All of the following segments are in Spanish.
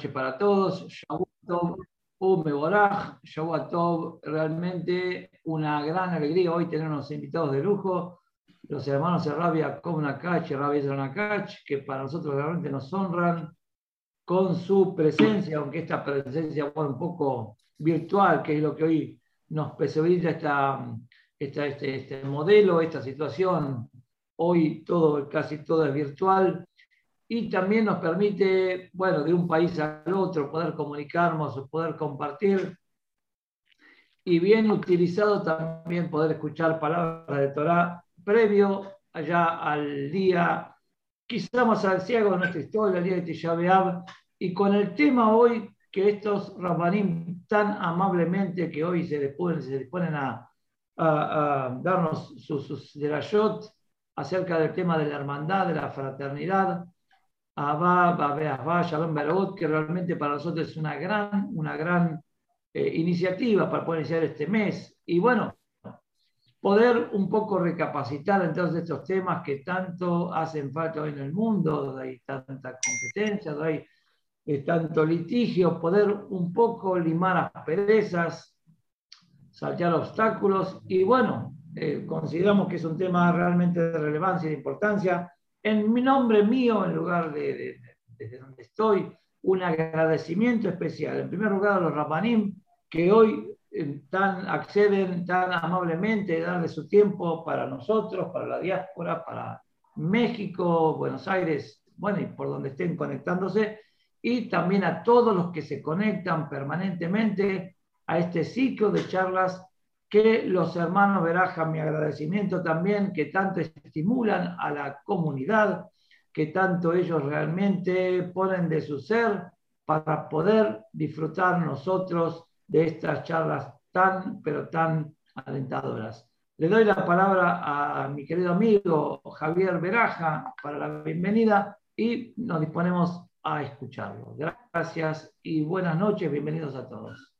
noches para todos. Shavuot realmente una gran alegría hoy tener unos invitados de lujo, los hermanos Rabia Nakach y Rabia Nakach, que para nosotros realmente nos honran con su presencia, aunque esta presencia fue un poco virtual, que es lo que hoy nos posibilita esta, esta, este, este modelo, esta situación. Hoy todo, casi todo es virtual y también nos permite, bueno, de un país al otro poder comunicarnos, poder compartir. Y bien utilizado también poder escuchar palabras de Torah previo allá al día, quizás más al ciego de nuestra historia, el día de Tisha y con el tema hoy que estos rabanim tan amablemente que hoy se disponen, se disponen a, darnos sus, sus acerca del tema de la hermandad, de la fraternidad, que realmente para nosotros es una gran, una gran eh, iniciativa para poder iniciar este mes. Y bueno, poder un poco recapacitar entonces estos temas que tanto hacen falta hoy en el mundo, donde hay tanta competencia, donde hay eh, tanto litigio, poder un poco limar asperezas, saltar obstáculos y bueno, eh, consideramos que es un tema realmente de relevancia y de importancia en mi nombre mío, en lugar de, desde donde estoy, un agradecimiento especial. En primer lugar a los Rabanim, que hoy eh, tan, acceden tan amablemente darle su tiempo para nosotros, para la diáspora, para México, Buenos Aires, bueno, y por donde estén conectándose, y también a todos los que se conectan permanentemente a este ciclo de charlas que los hermanos Veraja, mi agradecimiento también, que tanto estimulan a la comunidad, que tanto ellos realmente ponen de su ser para poder disfrutar nosotros de estas charlas tan, pero tan alentadoras. Le doy la palabra a mi querido amigo Javier Veraja para la bienvenida y nos disponemos a escucharlo. Gracias y buenas noches, bienvenidos a todos.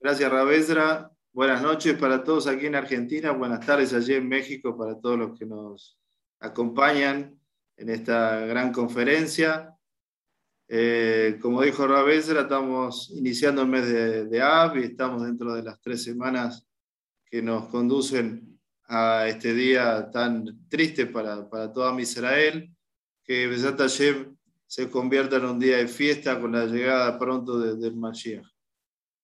Gracias, Ravesra. Buenas noches para todos aquí en Argentina, buenas tardes allí en México para todos los que nos acompañan en esta gran conferencia. Eh, como dijo Ravesra, estamos iniciando el mes de, de y estamos dentro de las tres semanas que nos conducen a este día tan triste para, para toda Israel, que Besat Hashem se convierta en un día de fiesta con la llegada pronto del Mashiach.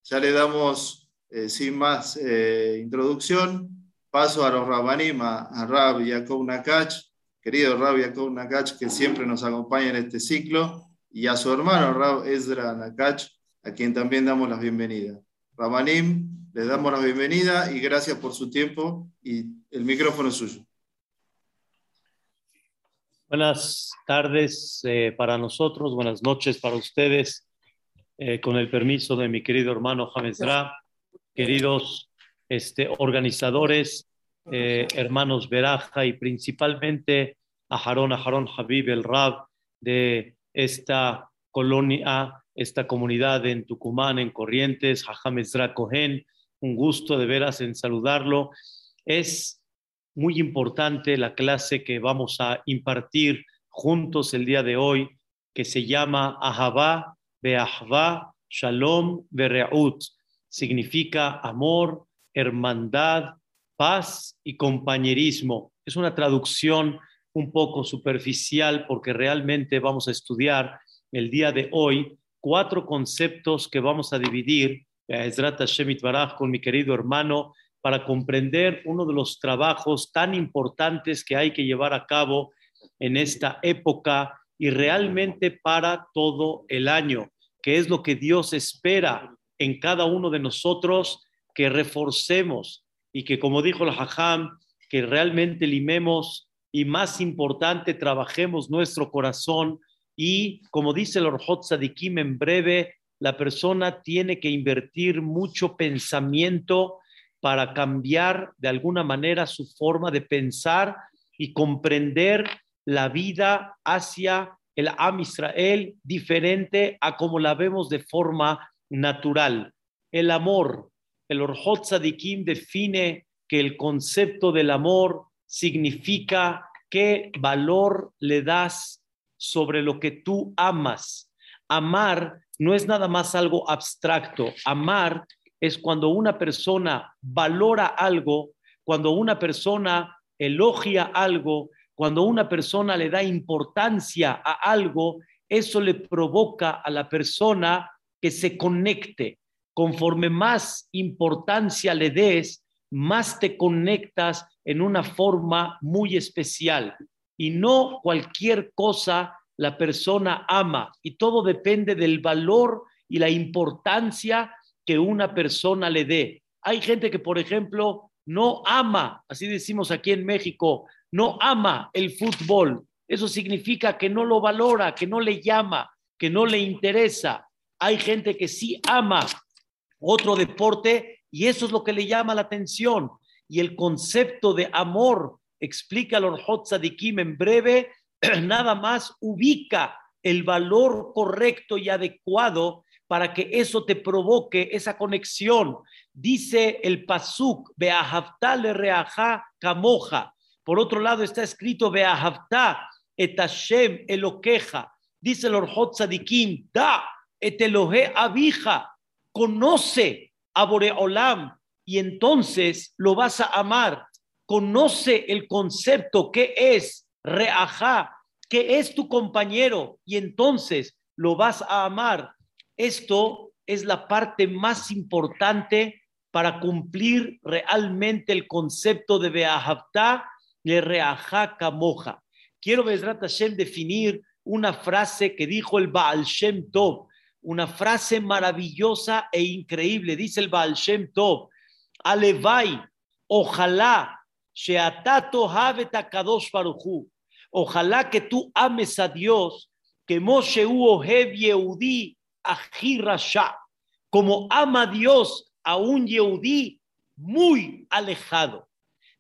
Ya le damos eh, sin más eh, introducción, paso a los Rabanim, a, Rab Yaakov Nakach, querido Rab Yaakov Nakach, que siempre nos acompaña en este ciclo, y a su hermano Rab Ezra Nakach, a quien también damos la bienvenida. Rabanim, les damos la bienvenida y gracias por su tiempo y el micrófono es suyo. Buenas tardes eh, para nosotros, buenas noches para ustedes, con el permiso de mi querido hermano James Rab queridos este, organizadores, eh, hermanos Beraja y principalmente a Harón, a Harón Habib, el Rab de esta colonia, esta comunidad en Tucumán, en Corrientes, Jajam Ezra Cohen, un gusto de veras en saludarlo. Es muy importante la clase que vamos a impartir juntos el día de hoy, que se llama Ahavá, Beahvá, Shalom, Bereut significa amor, hermandad, paz y compañerismo. Es una traducción un poco superficial porque realmente vamos a estudiar el día de hoy cuatro conceptos que vamos a dividir, Shemit Baraj, con mi querido hermano, para comprender uno de los trabajos tan importantes que hay que llevar a cabo en esta época y realmente para todo el año, que es lo que Dios espera en cada uno de nosotros que reforcemos y que, como dijo el Hajam, que realmente limemos y más importante, trabajemos nuestro corazón. Y, como dice el Orhot Sadikim en breve, la persona tiene que invertir mucho pensamiento para cambiar de alguna manera su forma de pensar y comprender la vida hacia el Am Israel diferente a como la vemos de forma natural. El amor, el Orhot Sadikim define que el concepto del amor significa qué valor le das sobre lo que tú amas. Amar no es nada más algo abstracto. Amar es cuando una persona valora algo, cuando una persona elogia algo, cuando una persona le da importancia a algo, eso le provoca a la persona que se conecte. Conforme más importancia le des, más te conectas en una forma muy especial. Y no cualquier cosa la persona ama. Y todo depende del valor y la importancia que una persona le dé. Hay gente que, por ejemplo, no ama, así decimos aquí en México, no ama el fútbol. Eso significa que no lo valora, que no le llama, que no le interesa. Hay gente que sí ama otro deporte y eso es lo que le llama la atención. Y el concepto de amor, explica el Orhot Sadikim en breve, nada más ubica el valor correcto y adecuado para que eso te provoque esa conexión. Dice el Pasuk, Beahavta le reaja camoja. Por otro lado está escrito Beahavta et Hashem eloqueja. Dice el Sadikim, da et Elohe abija. Conoce a Boreolam y entonces lo vas a amar. Conoce el concepto que es reaja, que es tu compañero y entonces lo vas a amar. Esto es la parte más importante para cumplir realmente el concepto de Beahavta le Reaja Kamoja. Quiero, Bezrat Hashem, definir una frase que dijo el Baal Shem Tov, una frase maravillosa e increíble. Dice el Baal Shem Tov, Alevai, ojalá, Sheatato Haveta Kadosh Baruchu, ojalá que tú ames a Dios, que Moshe Ohev Yehudi Ahirasha, como ama Dios a un Yehudí muy alejado.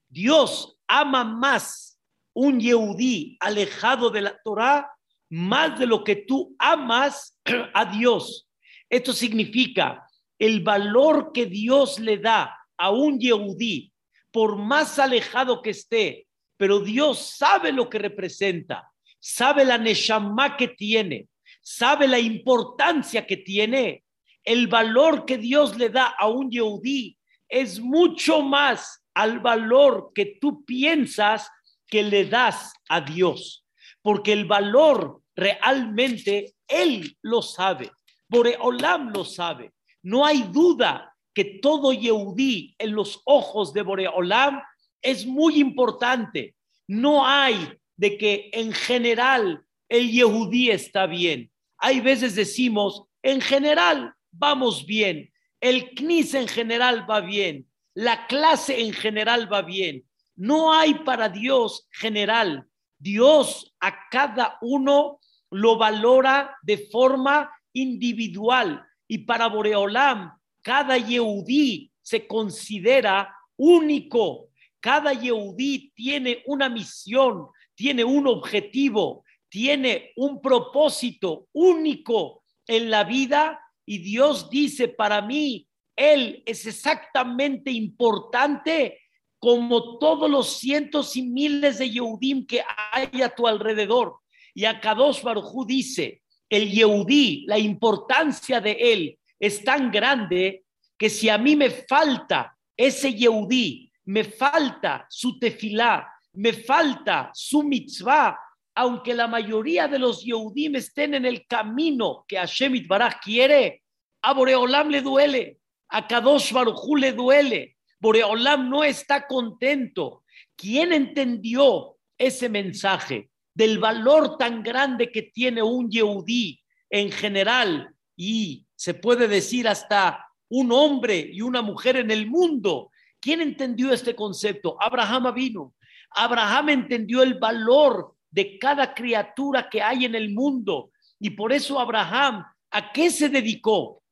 Dios ama más un Yehudí alejado de la Torah más de lo que tú amas a Dios. Esto significa el valor que Dios le da a un Yehudí, por más alejado que esté, pero Dios sabe lo que representa, sabe la Neshama que tiene, sabe la importancia que tiene, el valor que Dios le da a un Yehudí es mucho más al valor que tú piensas que le das a Dios, porque el valor realmente Él lo sabe, Boreolam lo sabe. No hay duda que todo Yehudí en los ojos de Boreolam es muy importante. No hay de que en general el Yehudí está bien. Hay veces decimos, en general vamos bien, el CNIS en general va bien, la clase en general va bien. No hay para Dios general. Dios a cada uno lo valora de forma individual y para Boreolam cada Yehudí se considera único. Cada Yehudí tiene una misión, tiene un objetivo, tiene un propósito único en la vida y Dios dice, para mí, Él es exactamente importante como todos los cientos y miles de Yehudim que hay a tu alrededor. Y a Kadosh Baruj dice, el Yehudí, la importancia de él es tan grande que si a mí me falta ese Yehudí, me falta su tefilá, me falta su mitzvah, aunque la mayoría de los Yehudim estén en el camino que Hashem Itbaraj quiere, a Boreolam le duele, a Kadosh Barujú le duele. Boreolam no está contento. ¿Quién entendió ese mensaje del valor tan grande que tiene un Yehudí en general y se puede decir hasta un hombre y una mujer en el mundo? ¿Quién entendió este concepto? Abraham vino. Abraham entendió el valor de cada criatura que hay en el mundo. Y por eso Abraham, ¿a qué se dedicó?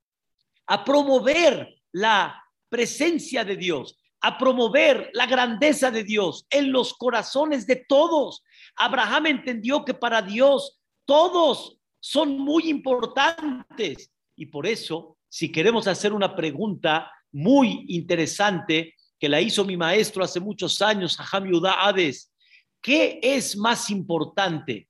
A promover la presencia de Dios, a promover la grandeza de Dios en los corazones de todos. Abraham entendió que para Dios todos son muy importantes. Y por eso, si queremos hacer una pregunta muy interesante que la hizo mi maestro hace muchos años, Aham Yudá Hades, ¿Qué es más importante?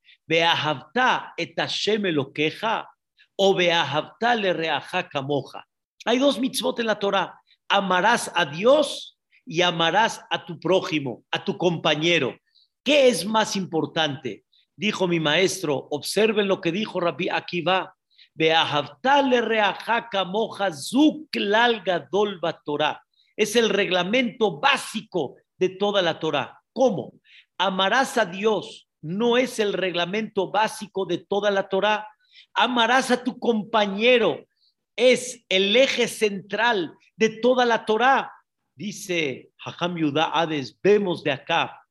et Hashem lo queja o le reajaca moja. Hay dos mitzvot en la Torah. Amarás a Dios y amarás a tu prójimo, a tu compañero. ¿Qué es más importante? Dijo mi maestro, observen lo que dijo Rabbi Akiva. Es el reglamento básico de toda la Torah. ¿Cómo? Amarás a Dios no es el reglamento básico de toda la Torah. Amarás a tu compañero es el eje central de toda la Torah. Dice Hajam Yudá Hades, vemos de acá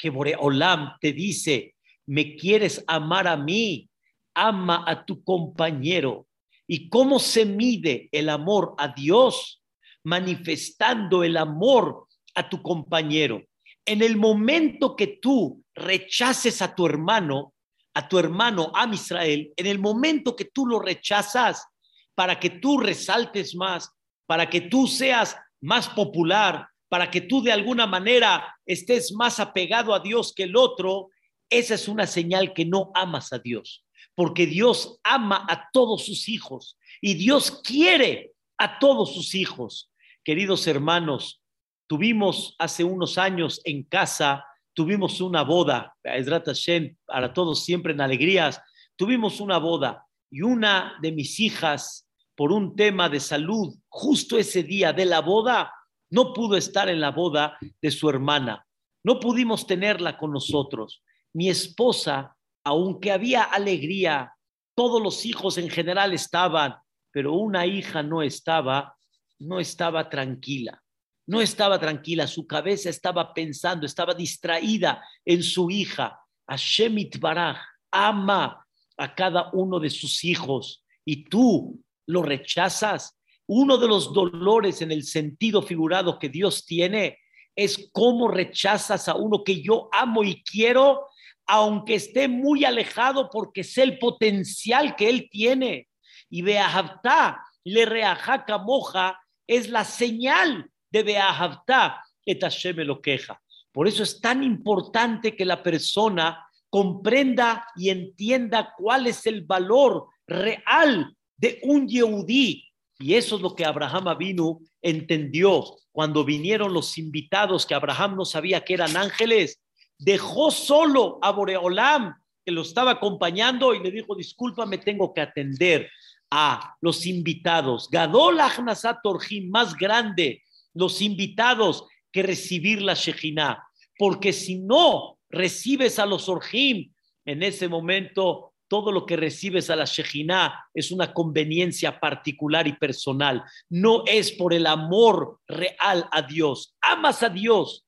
que Boreolam te dice, me quieres amar a mí, ama a tu compañero. ¿Y cómo se mide el amor a Dios? Manifestando el amor a tu compañero. En el momento que tú rechaces a tu hermano, a tu hermano a Israel, en el momento que tú lo rechazas para que tú resaltes más, para que tú seas más popular, para que tú de alguna manera estés más apegado a Dios que el otro, esa es una señal que no amas a Dios, porque Dios ama a todos sus hijos y Dios quiere a todos sus hijos. Queridos hermanos, tuvimos hace unos años en casa, tuvimos una boda, para todos siempre en alegrías, tuvimos una boda y una de mis hijas, por un tema de salud, justo ese día de la boda, no pudo estar en la boda de su hermana. No pudimos tenerla con nosotros mi esposa, aunque había alegría, todos los hijos en general estaban, pero una hija no estaba, no estaba tranquila. No estaba tranquila, su cabeza estaba pensando, estaba distraída en su hija. Shemit Baraj ama a cada uno de sus hijos y tú lo rechazas. Uno de los dolores en el sentido figurado que Dios tiene es cómo rechazas a uno que yo amo y quiero aunque esté muy alejado porque sé el potencial que él tiene. Y Beahavta, le reajaca moja, es la señal de Beahavta, que Tashem lo queja. Por eso es tan importante que la persona comprenda y entienda cuál es el valor real de un Yehudí. Y eso es lo que Abraham Avinu entendió cuando vinieron los invitados que Abraham no sabía que eran ángeles dejó solo a Boreolam, que lo estaba acompañando, y le dijo, disculpa, me tengo que atender a los invitados. Gadol Ahnasat Torjim, más grande, los invitados que recibir la Shejina. Porque si no recibes a los Orjim, en ese momento todo lo que recibes a la Shejina es una conveniencia particular y personal. No es por el amor real a Dios. Amas a Dios,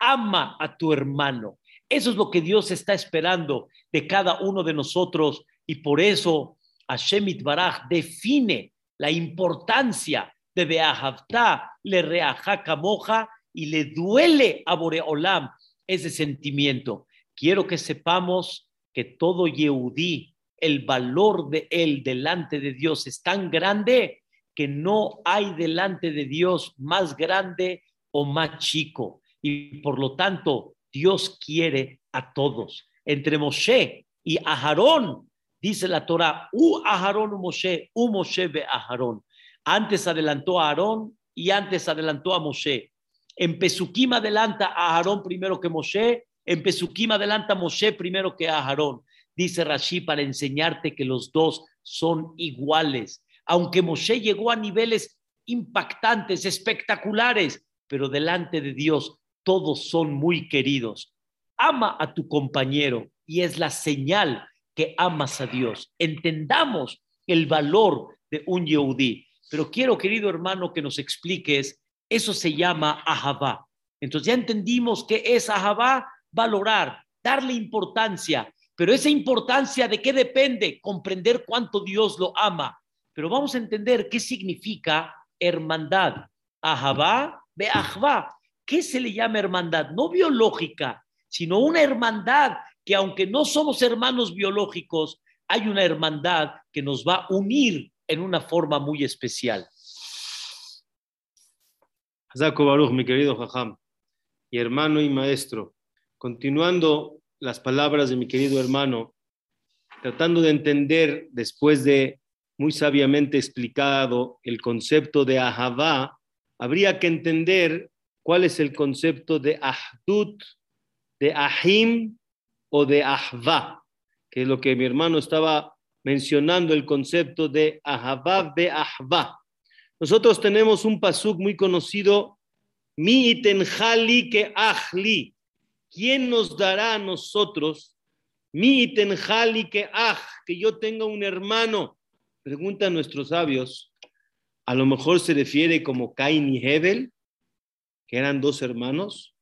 ama a tu hermano. Eso es lo que Dios está esperando de cada uno de nosotros y por eso Hashem Baraj define la importancia de Beahavta, le reajaca moja y le duele a Boreolam ese sentimiento. Quiero que sepamos que todo Yehudí, el valor de él delante de Dios es tan grande que no hay delante de Dios más grande o más chico y por lo tanto Dios quiere a todos. Entre Moshe y Aharón, dice la Torah, U Aharón u Moshe, U Moshe ve Aharón. Antes adelantó a Aarón y antes adelantó a Moshe. En Pesukim adelanta a Aarón primero que Moshe, en Pesukim adelanta Moshe primero que a Aarón. Dice Rashi para enseñarte que los dos son iguales. Aunque Moshe llegó a niveles impactantes, espectaculares, pero delante de Dios todos son muy queridos. Ama a tu compañero y es la señal que amas a Dios. Entendamos el valor de un Yehudí. Pero quiero, querido hermano, que nos expliques, eso se llama ahabá. Entonces ya entendimos que es ahabá, valorar, darle importancia. Pero esa importancia de qué depende? Comprender cuánto Dios lo ama. Pero vamos a entender qué significa hermandad. Ahabá, be'ahvá. ¿Qué se le llama hermandad? No biológica, sino una hermandad que aunque no somos hermanos biológicos, hay una hermandad que nos va a unir en una forma muy especial. Hazako Baruch, mi querido Jajam, y hermano y maestro, continuando las palabras de mi querido hermano, tratando de entender después de muy sabiamente explicado el concepto de Ahavá, habría que entender cuál es el concepto de Ahdut, de Ahim o de Ahva, que es lo que mi hermano estaba mencionando, el concepto de Ahavá de Ahva. Nosotros tenemos un pasuk muy conocido, Mi itenjali que ahli. ¿Quién nos dará a nosotros? Mi itenjali que ah, que yo tenga un hermano. Preguntan nuestros sabios, a lo mejor se refiere como Cain y Hebel, que eran dos hermanos.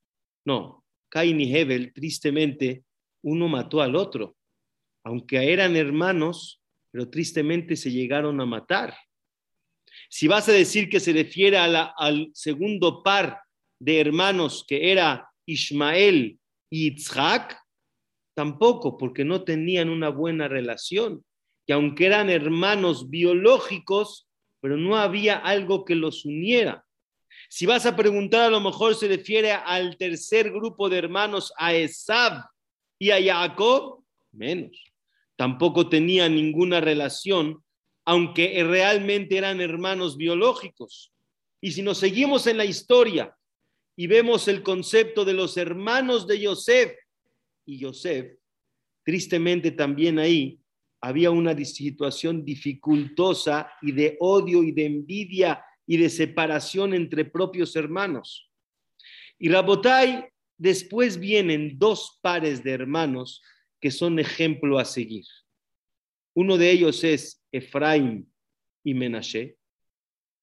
No, Cain y Hebel, tristemente, uno mató al otro. Aunque eran hermanos, pero tristemente se llegaron a matar. Si vas a decir que se refiere al segundo par de hermanos que era Ismael y Isaac, tampoco, porque no tenían una buena relación. Y aunque eran hermanos biológicos, pero no había algo que los uniera. Si vas a preguntar, a lo mejor se refiere al tercer grupo de hermanos, a Esab y a Jacob, menos. Tampoco tenía ninguna relación aunque realmente eran hermanos biológicos. Y si nos seguimos en la historia y vemos el concepto de los hermanos de Yosef y Yosef, tristemente también ahí había una situación dificultosa y de odio y de envidia y de separación entre propios hermanos. Y Rabotai, después vienen dos pares de hermanos que son ejemplo a seguir. Uno de ellos es Efraín y Menashe,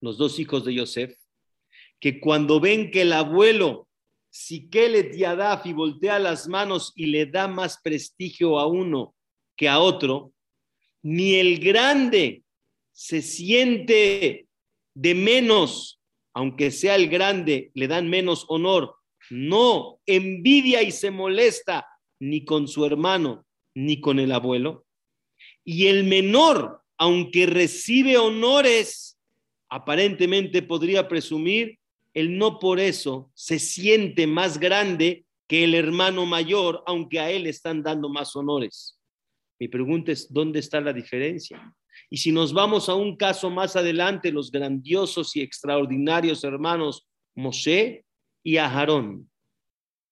los dos hijos de Yosef, que cuando ven que el abuelo Siquelet Yadaf y voltea las manos y le da más prestigio a uno que a otro, ni el grande se siente de menos, aunque sea el grande, le dan menos honor. No envidia y se molesta ni con su hermano ni con el abuelo. Y el menor, aunque recibe honores, aparentemente podría presumir, él no por eso se siente más grande que el hermano mayor, aunque a él están dando más honores. Mi pregunta es, ¿dónde está la diferencia? Y si nos vamos a un caso más adelante, los grandiosos y extraordinarios hermanos Moshe y Aharón.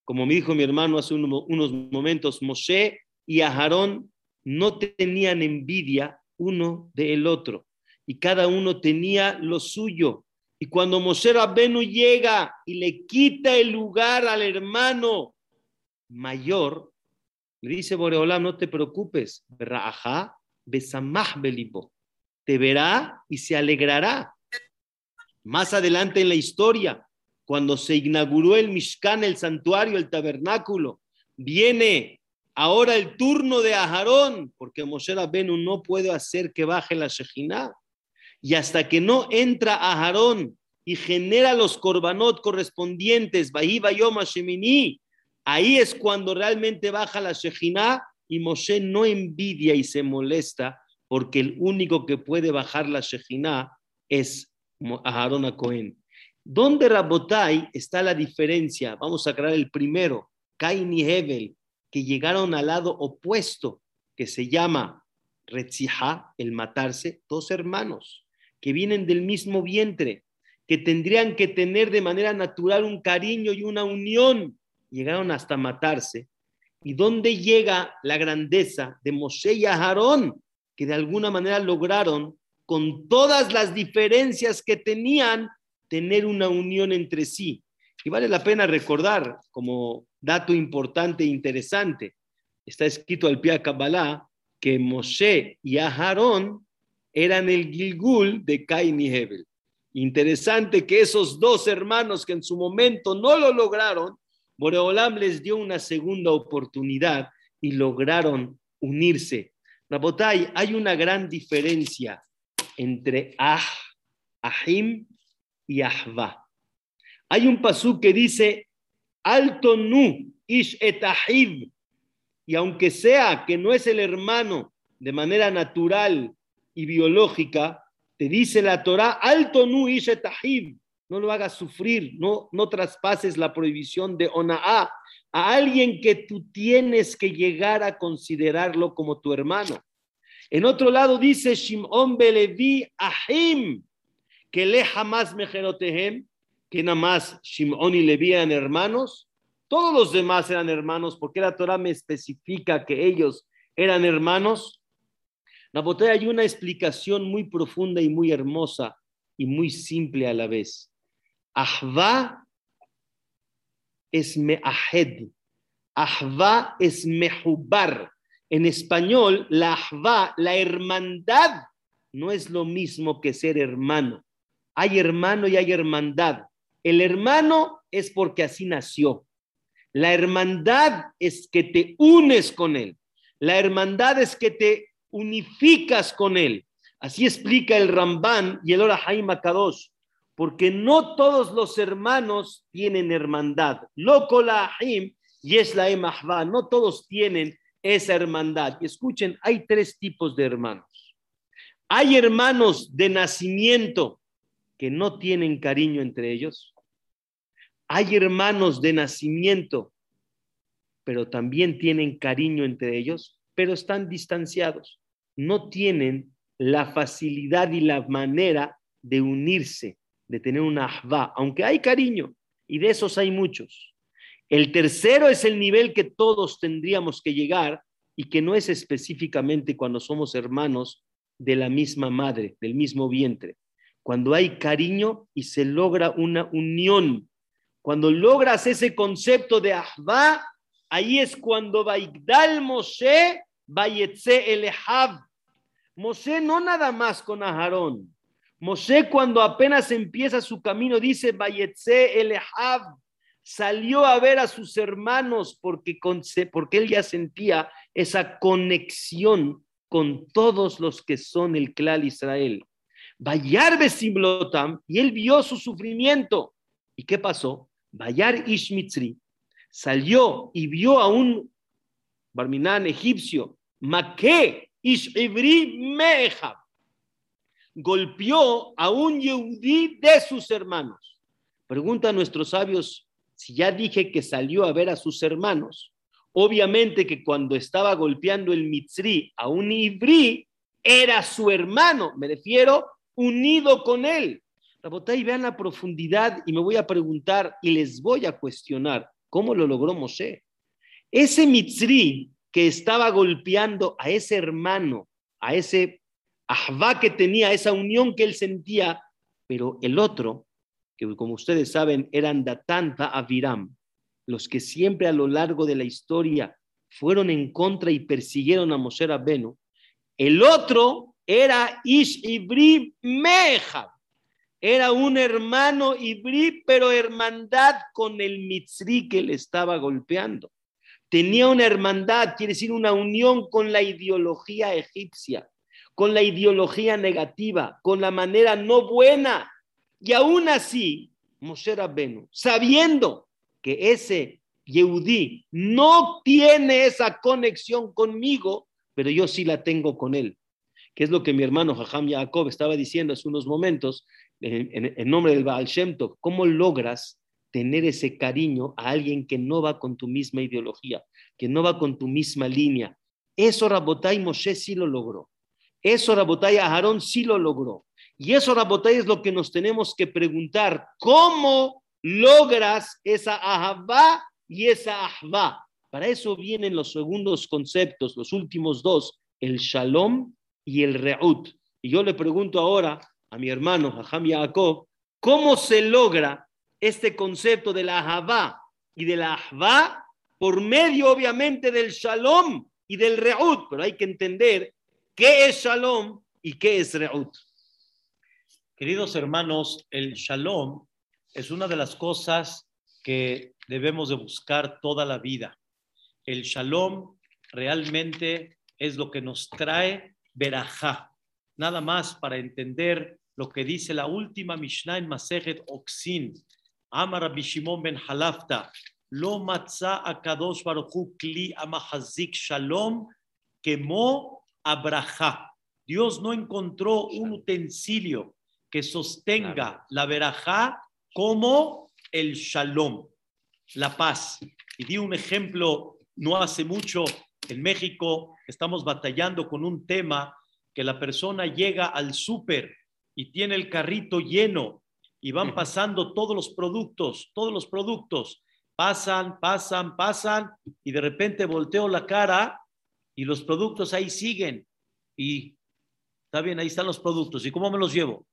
Como me dijo mi hermano hace unos momentos, Moshe y Aharón no tenían envidia uno del otro y cada uno tenía lo suyo. Y cuando Moshe Rabbenu llega y le quita el lugar al hermano mayor, le dice Boreolam, no te preocupes, te verá y se alegrará. Más adelante en la historia, cuando se inauguró el Mishkan, el santuario, el tabernáculo, viene Ahora el turno de Aharón, porque Moshe Rabenu no puede hacer que baje la Shejinah. Y hasta que no entra Aharón y genera los korbanot correspondientes, ahí es cuando realmente baja la Shejinah y Moshe no envidia y se molesta porque el único que puede bajar la Shejinah es Aharón a Cohen. ¿Dónde Rabotai está la diferencia? Vamos a crear el primero, Cain y Hebel que llegaron al lado opuesto, que se llama Retzija, el matarse, dos hermanos que vienen del mismo vientre, que tendrían que tener de manera natural un cariño y una unión, llegaron hasta matarse. ¿Y dónde llega la grandeza de Moshe y Aarón, que de alguna manera lograron, con todas las diferencias que tenían, tener una unión entre sí? Y vale la pena recordar, como dato importante e interesante, está escrito al pie de Kabbalah que Moshe y Aharón eran el Gilgul de Cain y Hebel. Interesante que esos dos hermanos que en su momento no lo lograron, Boreolam les dio una segunda oportunidad y lograron unirse. Rabotai, hay una gran diferencia entre Ah, Ahim y Ahva. Hay un pasú que dice, alto nu, ish etahid, y aunque sea que no es el hermano de manera natural y biológica, te dice la Torah, alto nu no lo hagas sufrir, no, no traspases la prohibición de Ona'a a alguien que tú tienes que llegar a considerarlo como tu hermano. En otro lado dice Shimon Belevi Ahim, que le jamás mejerotehem, que nada más Shimon y Levi eran hermanos. Todos los demás eran hermanos, porque la Torah me especifica que ellos eran hermanos. La botella hay una explicación muy profunda y muy hermosa y muy simple a la vez. Ahva es meahed, ahva es mehubar. En español, la ahva, la hermandad, no es lo mismo que ser hermano. Hay hermano y hay hermandad. El hermano es porque así nació. La hermandad es que te unes con él. La hermandad es que te unificas con él. Así explica el Ramban y el Orahaim Akadosh, porque no todos los hermanos tienen hermandad. Loco la y es la emahva, no todos tienen esa hermandad. Y escuchen, hay tres tipos de hermanos. Hay hermanos de nacimiento que no tienen cariño entre ellos. Hay hermanos de nacimiento, pero también tienen cariño entre ellos, pero están distanciados. No tienen la facilidad y la manera de unirse, de tener una ahva, aunque hay cariño, y de esos hay muchos. El tercero es el nivel que todos tendríamos que llegar y que no es específicamente cuando somos hermanos de la misma madre, del mismo vientre. Cuando hay cariño y se logra una unión, cuando logras ese concepto de ahva, ahí es cuando Baigdal Moshe, Bayetze Elehav, Mosé no nada más con Aharón. Mosé cuando apenas empieza su camino dice, Bayetze Elehab, salió a ver a sus hermanos porque, porque él ya sentía esa conexión con todos los que son el clan Israel. Bayar Besimlotam, y él vio su sufrimiento. ¿Y qué pasó? Bayar Ishmitzri salió y vio a un Barminán egipcio, Maqué, Ishibri Mehab golpeó a un yehudí de sus hermanos. Pregunta a nuestros sabios si ya dije que salió a ver a sus hermanos. Obviamente que cuando estaba golpeando el mitzri a un ibrí, era su hermano, me refiero unido con él. y vean la profundidad y me voy a preguntar y les voy a cuestionar cómo lo logró Moshe. Ese mitzri que estaba golpeando a ese hermano, a ese ahva que tenía, esa unión que él sentía, pero el otro, que como ustedes saben, eran Datán Aviram, los que siempre a lo largo de la historia fueron en contra y persiguieron a Moshe Rabbenu, el otro era Ish Ibri Meja, era un hermano Ibri, pero hermandad con el Mitzri que le estaba golpeando tenía una hermandad, quiere decir una unión con la ideología egipcia, con la ideología negativa, con la manera no buena. Y aún así, Moshe Rabbenu, sabiendo que ese Yehudí no tiene esa conexión conmigo, pero yo sí la tengo con él. Que es lo que mi hermano Jajam Yaakov estaba diciendo hace unos momentos en, nombre del Baal Shem Tov. ¿Cómo logras tener ese cariño a alguien que no va con tu misma ideología, que no va con tu misma línea. Eso Rabotai Moshe sí lo logró. Eso Rabotai Aarón sí lo logró. Y eso Rabotai es lo que nos tenemos que preguntar. ¿Cómo logras esa ahavá y esa ahva? Para eso vienen los segundos conceptos, los últimos dos, el shalom y el reut. Y yo le pregunto ahora a mi hermano Jajam Yaakov, ¿cómo se logra este concepto de la Ahavá y de la Ahvá por medio, obviamente, del Shalom y del Reut, pero hay que entender qué es Shalom y qué es Reut. Queridos hermanos, el Shalom es una de las cosas que debemos de buscar toda la vida. El Shalom realmente es lo que nos trae verajá. Nada más para entender lo que dice la última Mishnah en Masejet Oxin, Amar Rabbi Shimon ben Halafta, lo matzah akadosh baruchu kli amahazik shalom quemó abraha. Dios no encontró un utensilio que sostenga la verajá como el shalom, la paz. Y di un ejemplo no hace mucho en México estamos batallando con un tema que la persona llega al súper y tiene el carrito lleno y van pasando todos los productos, todos los productos, pasan, pasan, pasan y de repente volteo la cara y los productos ahí siguen y está bien, ahí están los productos. ¿Y cómo me los llevo?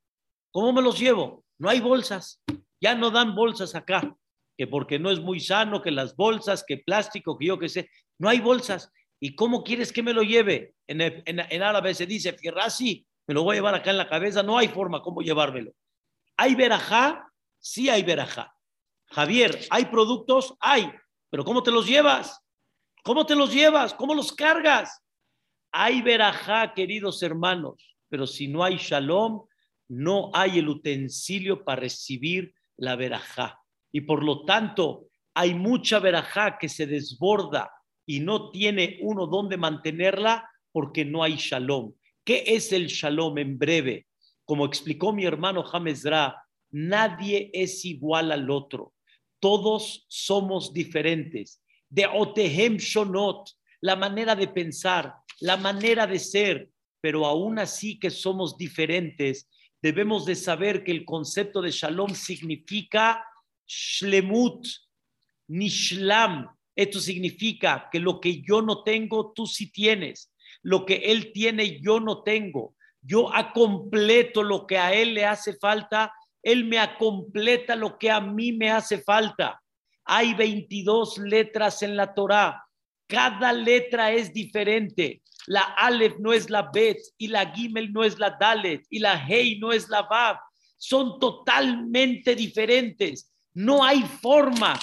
¿Cómo me los llevo? No hay bolsas, ya no dan bolsas acá, que porque no es muy sano, que las bolsas, que plástico, que yo qué sé, no hay bolsas. ¿Y cómo quieres que me lo lleve? En, en, árabe se dice, Fierrasi, me lo voy a llevar acá en la cabeza, no hay forma cómo llevármelo. ¿Hay verajá? Sí hay verajá. Javier, ¿hay productos? Hay, pero ¿cómo te los llevas? ¿Cómo te los llevas? ¿Cómo los cargas? Hay verajá, queridos hermanos, pero si no hay shalom, no hay el utensilio para recibir la verajá. Y por lo tanto, hay mucha verajá que se desborda y no tiene uno donde mantenerla porque no hay shalom. ¿Qué es el shalom en breve? Como explicó mi hermano James Ra, nadie es igual al otro. Todos somos diferentes. De Otehem Shonot, la manera de pensar, la manera de ser, pero aún así que somos diferentes, debemos de saber que el concepto de Shalom significa Shlemut, Nishlam, esto significa que lo que yo no tengo, tú sí tienes. Lo que él tiene, yo no tengo. Yo acompleto lo que a él le hace falta. Él me acompleta lo que a mí me hace falta. Hay 22 letras en la Torá. Cada letra es diferente. La Aleph no es la Bet y la Gimel no es la Dalet y la Hei no es la Vav. Son totalmente diferentes. No hay forma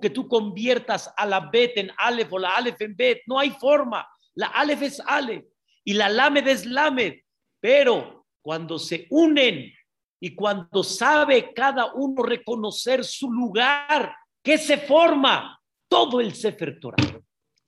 que tú conviertas a la Bet en Aleph o la Aleph en Bet. No hay forma. La Aleph es Aleph y la Lamed es Lamed. Pero cuando se unen y cuando sabe cada uno reconocer su lugar, que se forma todo el Sefer Torah.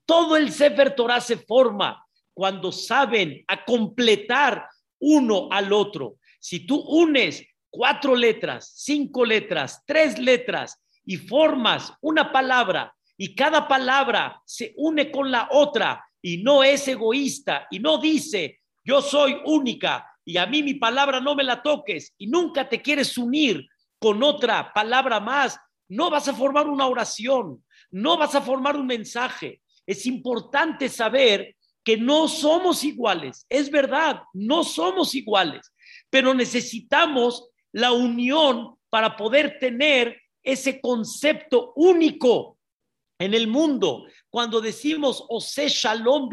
Todo el Sefer Torah se forma cuando saben a completar uno al otro. Si tú unes cuatro letras, cinco letras, tres letras y formas una palabra y cada palabra se une con la otra y no es egoísta y no dice yo soy única y a mí mi palabra no me la toques y nunca te quieres unir con otra palabra más, no vas a formar una oración, no vas a formar un mensaje. Es importante saber que no somos iguales, es verdad, no somos iguales, pero necesitamos la unión para poder tener ese concepto único en el mundo. Cuando decimos Ose Shalom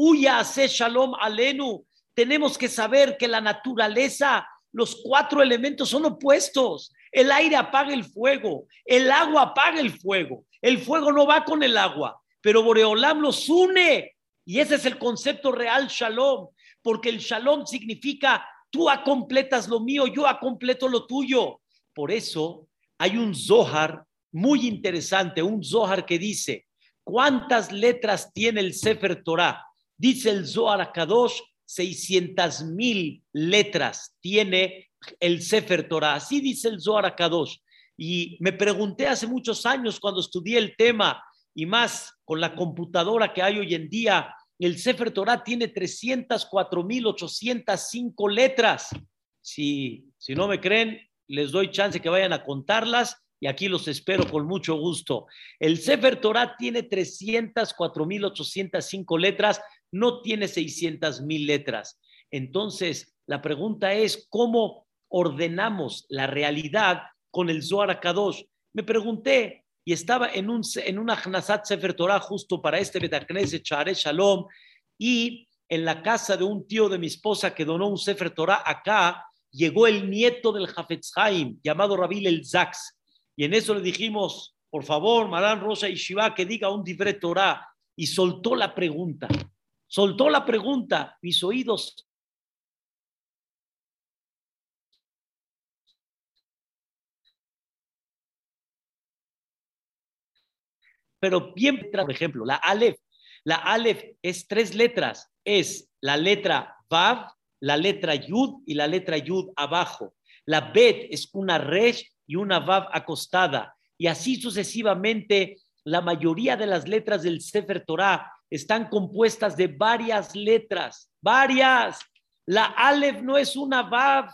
Ose Shalom Alenu, tenemos que saber que la naturaleza, los cuatro elementos son opuestos. El aire apaga el fuego, el agua apaga el fuego, el fuego no va con el agua, pero Boreolam los une. Y ese es el concepto real Shalom, porque el Shalom significa tú acompletas lo mío, yo acompleto lo tuyo. Por eso hay un Zohar muy interesante, un Zohar que dice, ¿cuántas letras tiene el Sefer Torah? Dice el Zohar Kadosh, 600 mil letras tiene el Sefer Torah. Así dice el Zohar Kadosh. Y me pregunté hace muchos años cuando estudié el tema y más con la computadora que hay hoy en día, el Sefer Torah tiene 304.805 letras. Si, si no me creen, les doy chance que vayan a contarlas y aquí los espero con mucho gusto. El Sefer Torah tiene 304.805 letras, no tiene 600.000 letras. Entonces, la pregunta es, ¿cómo ordenamos la realidad con el Zohar Kadosh? Me pregunté, y estaba en, un, en una Sefer Torah justo para este Betacneset Chare Shalom, y en la casa de un tío de mi esposa que donó un Sefer Torah acá, llegó el nieto del Jafetz Haim, llamado Rabil el Zax, y en eso le dijimos, por favor, Marán Rosa y Shiva, que diga un Dibre Torah, y soltó la pregunta, soltó la pregunta, mis oídos pero bien, por ejemplo, la Aleph. La Aleph es tres letras, es la letra Vav, la letra Yud y la letra Yud abajo. La Bet es una Resh y una Vav acostada. Y así sucesivamente, la mayoría de las letras del Sefer Torah están compuestas de varias letras, varias. La Aleph no es una Vav,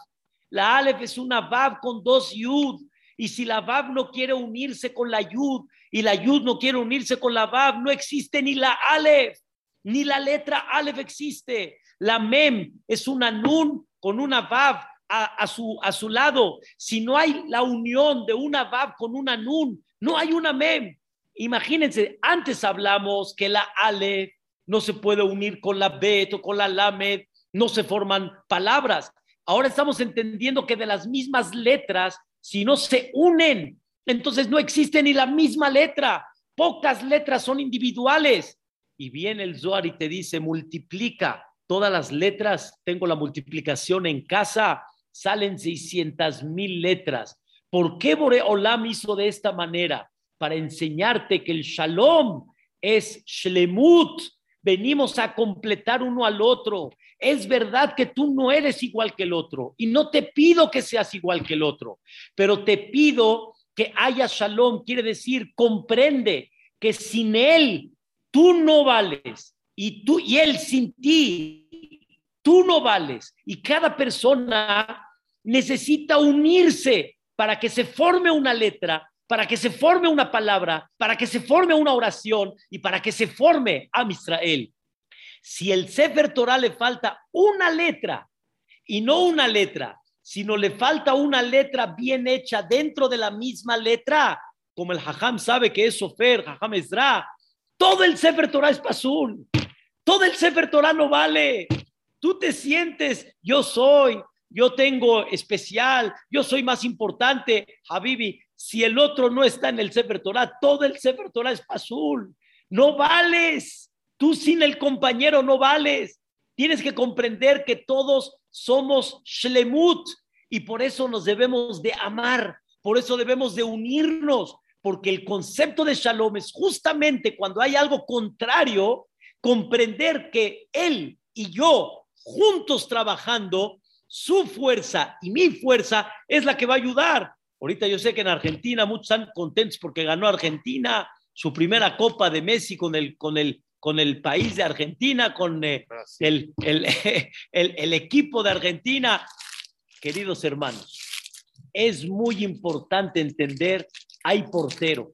la Aleph es una Vav con dos Yud. Y si la Vav no quiere unirse con la Yud y la Yud no quiere unirse con la Vav, no existe ni la Aleph, ni la letra Aleph existe. La Mem es una Nun con una Vav a, su, a su lado. Si no hay la unión de una Vav con una Nun, no hay una Mem. Imagínense, antes hablamos que la Ale no se puede unir con la Bet o con la Lamed, no se forman palabras. Ahora estamos entendiendo que de las mismas letras, si no se unen, entonces no existe ni la misma letra. Pocas letras son individuales. Y viene el Zohar y te dice, multiplica todas las letras. Tengo la multiplicación en casa, salen 600 mil letras. ¿Por qué Boreolam hizo de esta manera? Para enseñarte que el shalom es shlemut. Venimos a completar uno al otro. Es verdad que tú no eres igual que el otro y no te pido que seas igual que el otro, pero te pido que haya shalom. Quiere decir, comprende que sin él tú no vales y tú y él sin ti tú no vales y cada persona necesita unirse para que se forme una letra para que se forme una palabra, para que se forme una oración y para que se forme a Israel. Si el Sefer Torah le falta una letra y no una letra, sino le falta una letra bien hecha dentro de la misma letra, como el Hajam sabe que es Sofer, Hajam Ezra, todo el Sefer Torah es Pasul, todo el Sefer Torah no vale. Tú te sientes, yo soy, yo tengo especial, yo soy más importante, Habibi, si el otro no está en el Sefer Torah, todo el Sefer Torah es azul. No vales. Tú sin el compañero no vales. Tienes que comprender que todos somos shlemut y por eso nos debemos de amar, por eso debemos de unirnos, porque el concepto de shalom es justamente cuando hay algo contrario, comprender que él y yo juntos trabajando, su fuerza y mi fuerza es la que va a ayudar. Ahorita yo sé que en Argentina muchos están contentos porque ganó Argentina su primera Copa de Messi con el, con el, con el país de Argentina, con eh, el, el, el, equipo de Argentina. Queridos hermanos, es muy importante entender, hay portero,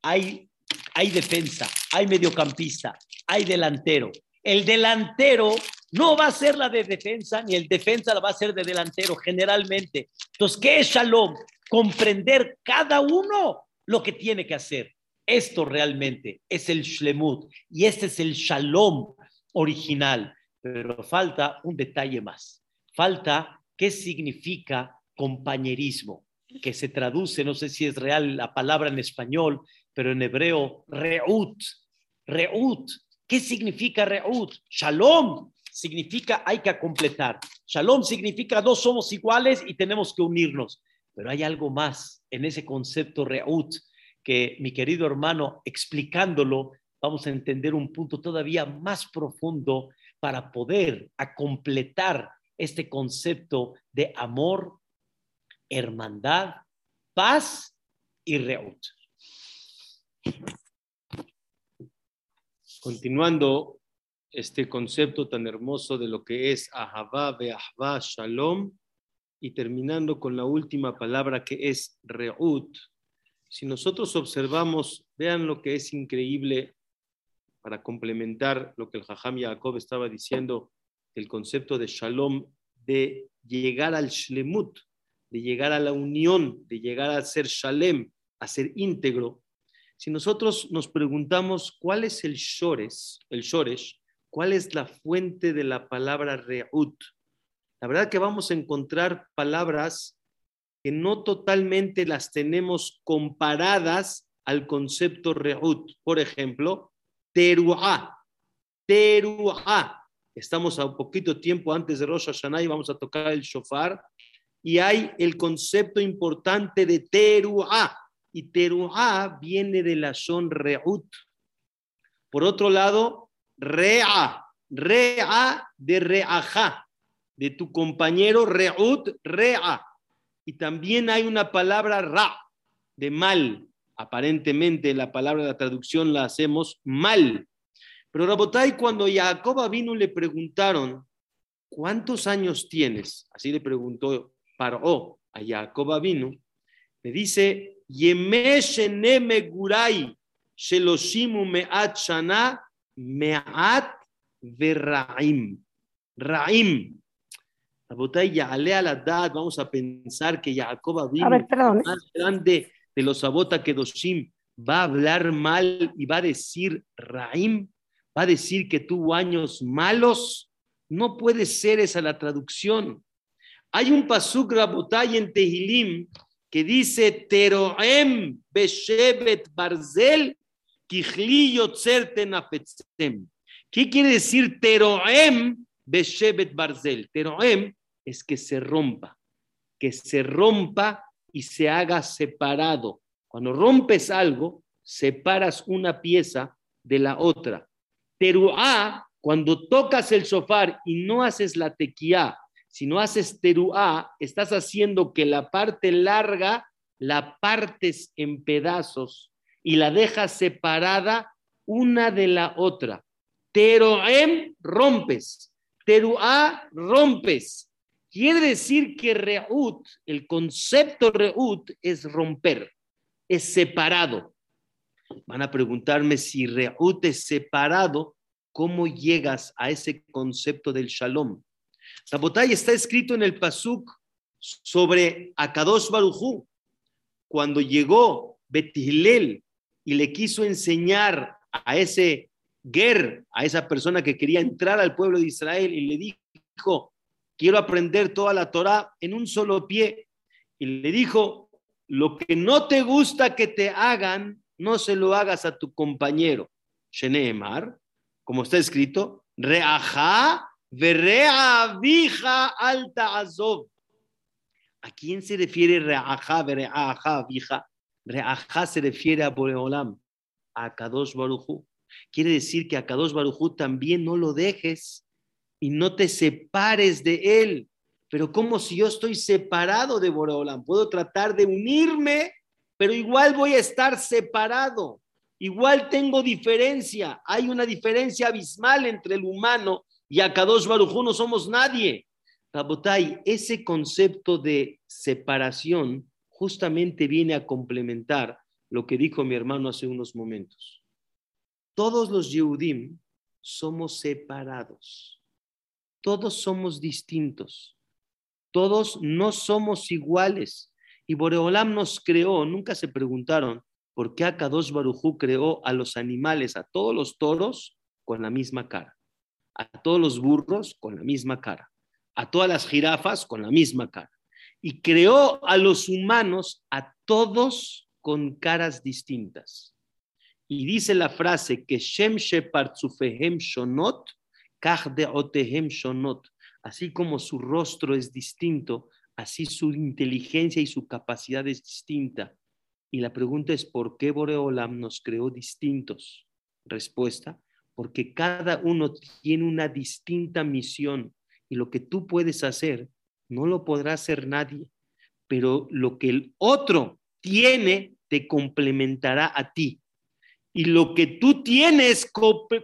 hay, hay defensa, hay mediocampista, hay delantero. El delantero no va a ser la de defensa, ni el defensa la va a ser de delantero, generalmente. Entonces, ¿qué es Shalom? Comprender cada uno lo que tiene que hacer. Esto realmente es el shlemut y este es el shalom original. Pero falta un detalle más. Falta qué significa compañerismo, que se traduce, no sé si es real la palabra en español, pero en hebreo, reut. Reut. ¿Qué significa reut? Shalom significa hay que completar. Shalom significa dos somos iguales y tenemos que unirnos. Pero hay algo más en ese concepto reut que mi querido hermano, explicándolo, vamos a entender un punto todavía más profundo para poder a completar este concepto de amor, hermandad, paz y reut. Continuando este concepto tan hermoso de lo que es Ahavá, Be'ahvá, Shalom, y terminando con la última palabra que es reut. Si nosotros observamos, vean lo que es increíble para complementar lo que el Jajam Jacob estaba diciendo, el concepto de shalom, de llegar al shlemut, de llegar a la unión, de llegar a ser shalem, a ser íntegro. Si nosotros nos preguntamos cuál es el shores, el shoresh, cuál es la fuente de la palabra reut, la verdad que vamos a encontrar palabras que no totalmente las tenemos comparadas al concepto reut. Por ejemplo, teruá. Teruá. Estamos a un poquito tiempo antes de Rosh Hashanah y vamos a tocar el shofar. Y hay el concepto importante de teruá. Y teruá viene de la son reut. Por otro lado, rea. Rea de reajá de tu compañero Reut Rea. Y también hay una palabra Ra, de mal. Aparentemente la palabra de la traducción la hacemos mal. Pero Rabotai, cuando Jacob vino, le preguntaron, ¿cuántos años tienes? Así le preguntó Paró a Jacob vino. Le dice, Yemesheneme Gurai, Sheloshimu Me'at Shana, Me'at Verraim. Raim. Rabotai, ya a la edad, vamos a pensar que Jacob vino, más grande de los Abota Kedoshim, va a hablar mal y va a decir Raim, va a decir que tuvo años malos. No puede ser esa la traducción. Hay un pasuk Rabotai en Tehilim que dice Teroem Beshevet Barzel Kichli Yotzer Tenafetzem. ¿Qué quiere decir Teroem Beshevet Barzel? Teroem es que se rompa, que se rompa y se haga separado. Cuando rompes algo, separas una pieza de la otra. Teruá, cuando tocas el sofá y no haces la tequía, si no haces teruá, estás haciendo que la parte larga la partes en pedazos y la dejas separada una de la otra. Teroem, rompes. Teruá, rompes. Quiere decir que reut, el concepto reut es romper, es separado. Van a preguntarme si reut es separado, ¿cómo llegas a ese concepto del shalom? Sabotay está escrito en el Pasuk sobre Akadosh Barujú. Cuando llegó Betilel y le quiso enseñar a ese Ger, a esa persona que quería entrar al pueblo de Israel y le dijo, quiero aprender toda la Torah en un solo pie. Y le dijo, lo que no te gusta que te hagan, no se lo hagas a tu compañero. Sheneemar, como está escrito, Reajá, Verrea, Vija, Alta Azov. ¿A quién se refiere Reajá, Verrea, Vija? Reajá se refiere a Boreolam, a Kadosh Barujú. Quiere decir que a Kadosh Barujú también no lo dejes y no te separes de él. Pero como si yo estoy separado de Boreolam, puedo tratar de unirme, pero igual voy a estar separado. Igual tengo diferencia. Hay una diferencia abismal entre el humano y Akadosh Barujú no somos nadie. Rabotai, ese concepto de separación justamente viene a complementar lo que dijo mi hermano hace unos momentos. Todos los Yehudim somos separados. Todos somos distintos. Todos no somos iguales. Y Boreolam nos creó, nunca se preguntaron por qué Akadosh Barujú creó a los animales, a todos los toros con la misma cara, a todos los burros con la misma cara, a todas las jirafas con la misma cara. Y creó a los humanos a todos con caras distintas. Y dice la frase que Shem Shepartzufehem Shonot, Así como su rostro es distinto, así su inteligencia y su capacidad es distinta. Y la pregunta es, ¿por qué Boreolam nos creó distintos? Respuesta, porque cada uno tiene una distinta misión y lo que tú puedes hacer no lo podrá hacer nadie, pero lo que el otro tiene te complementará a ti. Y lo que tú tienes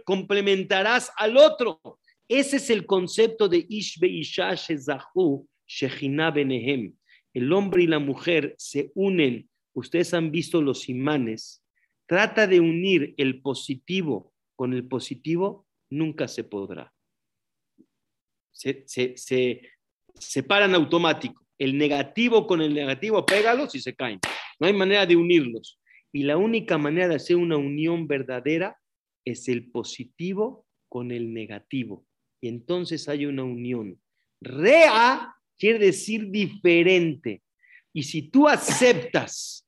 complementarás al otro. Ese es el concepto de Ishbe Isha Shezahu Shechina Benehem. El hombre y la mujer se unen. Ustedes han visto los imanes. Trata de unir el positivo con el positivo, nunca se podrá. Se, se, se separan automático. El negativo con el negativo, pégalos y se caen. No hay manera de unirlos. Y la única manera de hacer una unión verdadera es el positivo con el negativo. Y entonces hay una unión. Rea quiere decir diferente. Y si tú aceptas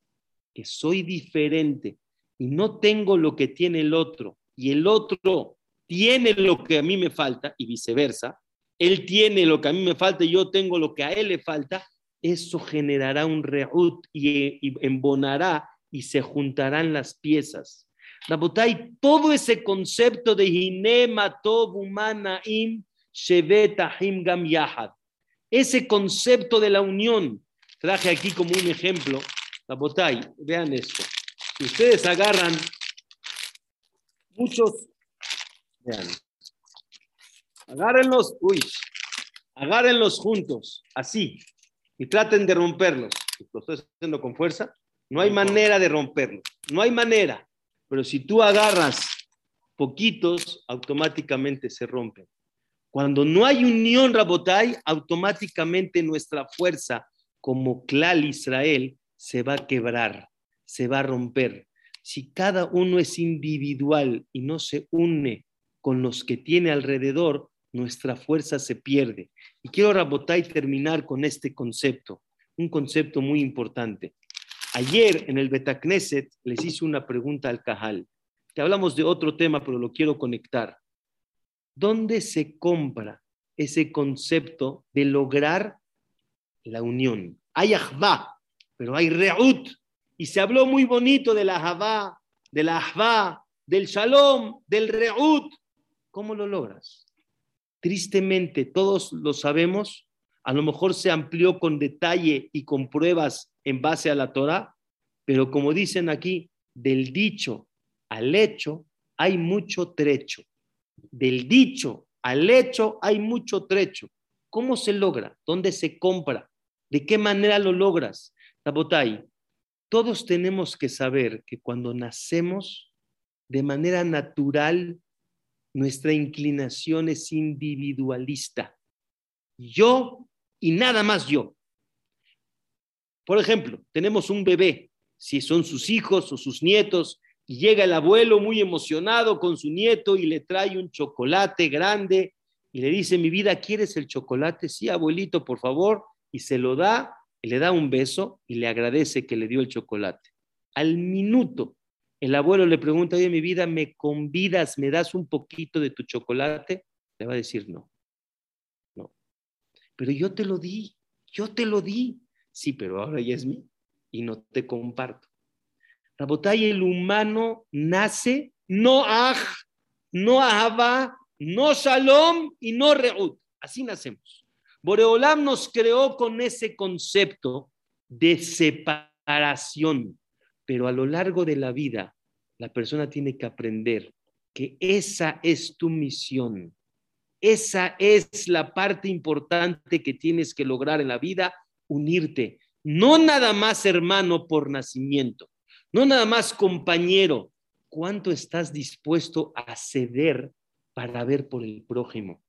que soy diferente y no tengo lo que tiene el otro, y el otro tiene lo que a mí me falta, y viceversa, él tiene lo que a mí me falta y yo tengo lo que a él le falta, eso generará un reut y, y embonará y se juntarán las piezas. Rabotai, todo ese concepto de Hinema Humanaim Shevet Ahim Gam Yahad, ese concepto de la unión, traje aquí como un ejemplo. Rabotai, vean esto. Si ustedes agarran muchos, Vean. Agárrenlos, uy, agárrenlos juntos, así, y traten de romperlos. Lo estoy haciendo con fuerza. No hay manera de romperlos, no hay manera. Pero si tú agarras poquitos, automáticamente se rompen. Cuando no hay unión, Rabotai, automáticamente nuestra fuerza como clal Israel se va a quebrar, se va a romper. Si cada uno es individual y no se une con los que tiene alrededor, nuestra fuerza se pierde. Y quiero, Rabotai, terminar con este concepto, un concepto muy importante. Ayer en el Betacneset les hice una pregunta al Cajal. Te hablamos de otro tema, pero lo quiero conectar. ¿Dónde se compra ese concepto de lograr la unión? Hay Ahva, pero hay Reut. Y se habló muy bonito de la Ahva, de la del Shalom, del Reut. ¿Cómo lo logras? Tristemente, todos lo sabemos. A lo mejor se amplió con detalle y con pruebas en base a la Torah, pero como dicen aquí, del dicho al hecho hay mucho trecho. Del dicho al hecho hay mucho trecho. ¿Cómo se logra? ¿Dónde se compra? ¿De qué manera lo logras? Tabotay, todos tenemos que saber que cuando nacemos, de manera natural, nuestra inclinación es individualista. Yo y nada más yo. Por ejemplo, tenemos un bebé, si son sus hijos o sus nietos, y llega el abuelo muy emocionado con su nieto y le trae un chocolate grande y le dice, mi vida, ¿quieres el chocolate? Sí, abuelito, por favor. Y se lo da, y le da un beso y le agradece que le dio el chocolate. Al minuto, el abuelo le pregunta, oye, mi vida, ¿me convidas, me das un poquito de tu chocolate? Le va a decir, no, no. Pero yo te lo di, yo te lo di. Sí, pero ahora ya es mío y no te comparto. Rabotay, el humano nace no aj, no ahava, no shalom y no reut. Así nacemos. Boreolam nos creó con ese concepto de separación, pero a lo largo de la vida la persona tiene que aprender que esa es tu misión. Esa es la parte importante que tienes que lograr en la vida, unirte. No nada más hermano por nacimiento, no nada más compañero, ¿cuánto estás dispuesto a ceder para ver por el prójimo?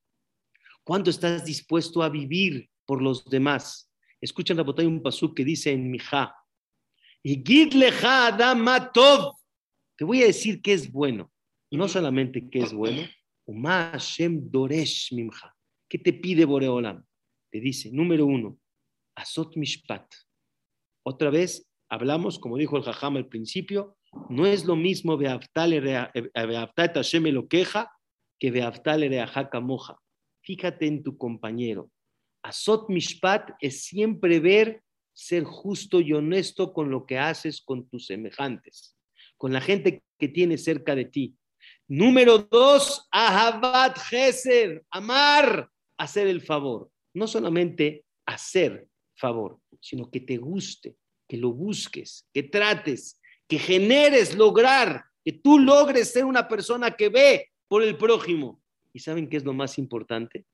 ¿Cuánto estás dispuesto a vivir por los demás? Escuchen la botella un pasú que dice en Mijá, y Adamatov. Te voy a decir que es bueno, no solamente que es bueno, Doresh Mimja. ¿Qué te pide Boreolam? Te dice, número uno, Asot Mishpat. Otra vez, hablamos, como dijo el Jajam al principio, no es lo mismo Beaftat Hashem lo queja que Beaftal moja. Fíjate en tu compañero. Asot Mishpat es siempre ver ser justo y honesto con lo que haces con tus semejantes, con la gente que tienes cerca de ti. Número dos, Ahabat Gesed, amar, hacer el favor. No solamente hacer favor, sino que te guste, que lo busques, que trates, que generes, lograr, que tú logres ser una persona que ve por el prójimo. ¿Y saben qué es lo más importante?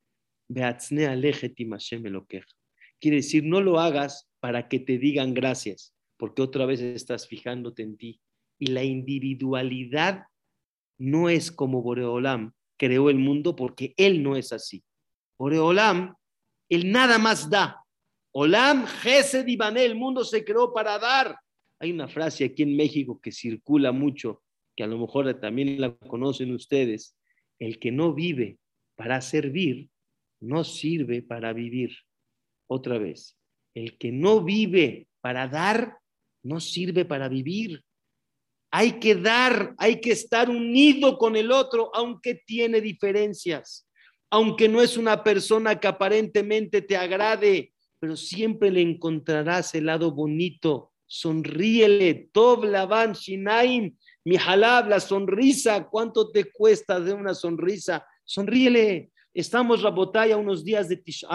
Quiere decir, no lo hagas para que te digan gracias, porque otra vez estás fijándote en ti. Y la individualidad no es como Boreolam creó el mundo, porque él no es así. Boreolam, él nada más da, Olam Gesed Ibané, el mundo se creó para dar. Hay una frase aquí en México que circula mucho, que a lo mejor también la conocen ustedes. El que no vive para servir, no sirve para vivir. Otra vez, el que no vive para dar, no sirve para vivir. Hay que dar, hay que estar unido con el otro, aunque tiene diferencias, aunque no es una persona que aparentemente te agrade, pero siempre le encontrarás el lado bonito. Sonríele, Tov Lavan Shinaim, mi halab, la sonrisa, ¿cuánto te cuesta de una sonrisa? Sonríele. Estamos la botella unos días de Tish.